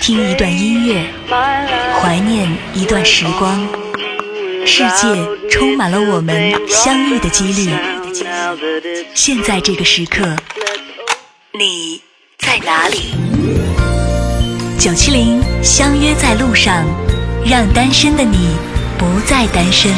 听一段音乐怀念一段时光。世界充满了我们相遇的几率。现在这个时刻你在哪里？九七零相约在路上让单身的你不再单身。